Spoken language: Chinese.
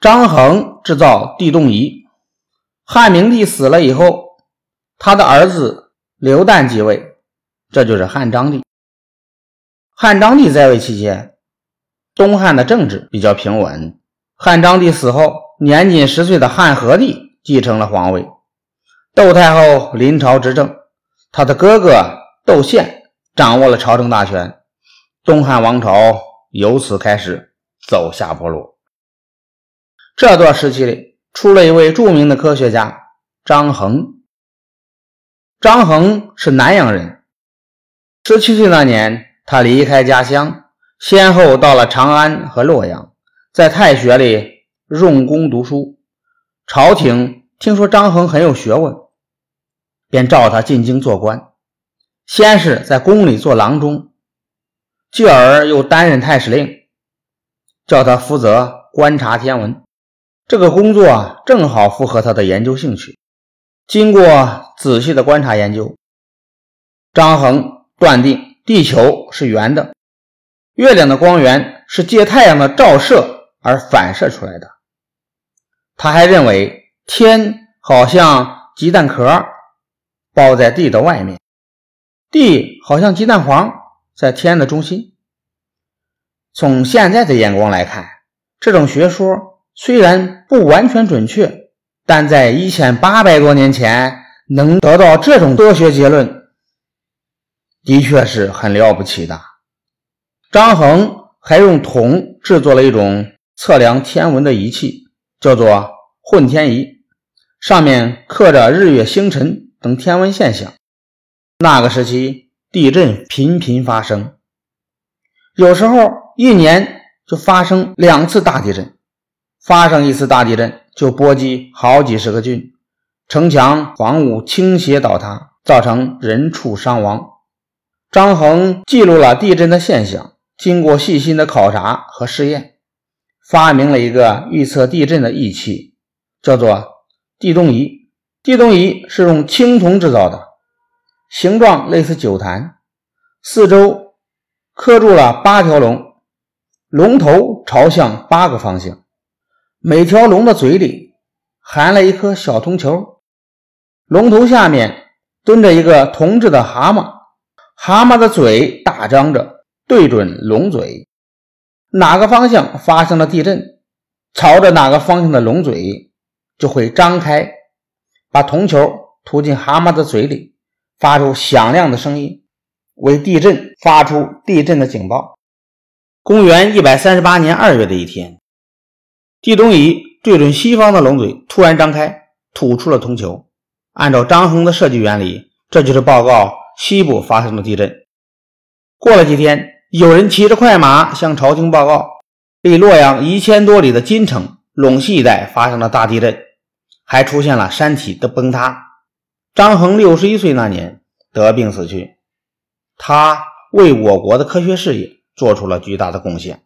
张衡制造地动仪。汉明帝死了以后，他的儿子刘旦继位，这就是汉章帝。汉章帝在位期间，东汉的政治比较平稳。汉章帝死后，年仅十岁的汉和帝继承了皇位，窦太后临朝执政，他的哥哥窦宪掌握了朝政大权，东汉王朝由此开始走下坡路。这段时期里，出了一位著名的科学家张衡。张衡是南阳人，十七岁那年。他离开家乡，先后到了长安和洛阳，在太学里用功读书。朝廷听说张衡很有学问，便召他进京做官。先是在宫里做郎中，继而又担任太史令，叫他负责观察天文。这个工作啊正好符合他的研究兴趣。经过仔细的观察研究，张衡断定。地球是圆的，月亮的光源是借太阳的照射而反射出来的。他还认为天好像鸡蛋壳包在地的外面，地好像鸡蛋黄在天的中心。从现在的眼光来看，这种学说虽然不完全准确，但在一千八百多年前能得到这种科学结论。的确是很了不起的。张衡还用铜制作了一种测量天文的仪器，叫做混天仪，上面刻着日月星辰等天文现象。那个时期地震频频发生，有时候一年就发生两次大地震，发生一次大地震就波及好几十个郡，城墙房屋倾斜倒塌，造成人畜伤亡。张衡记录了地震的现象，经过细心的考察和试验，发明了一个预测地震的仪器，叫做地动仪。地动仪是用青铜制造的，形状类似酒坛，四周刻住了八条龙，龙头朝向八个方向，每条龙的嘴里含了一颗小铜球，龙头下面蹲着一个铜制的蛤蟆。蛤蟆的嘴大张着，对准龙嘴，哪个方向发生了地震，朝着哪个方向的龙嘴就会张开，把铜球吐进蛤蟆的嘴里，发出响亮的声音，为地震发出地震的警报。公元一百三十八年二月的一天，地动仪对准西方的龙嘴突然张开，吐出了铜球。按照张衡的设计原理，这就是报告。西部发生了地震。过了几天，有人骑着快马向朝廷报告，离洛阳一千多里的金城、陇西一带发生了大地震，还出现了山体的崩塌。张衡六十一岁那年得病死去，他为我国的科学事业做出了巨大的贡献。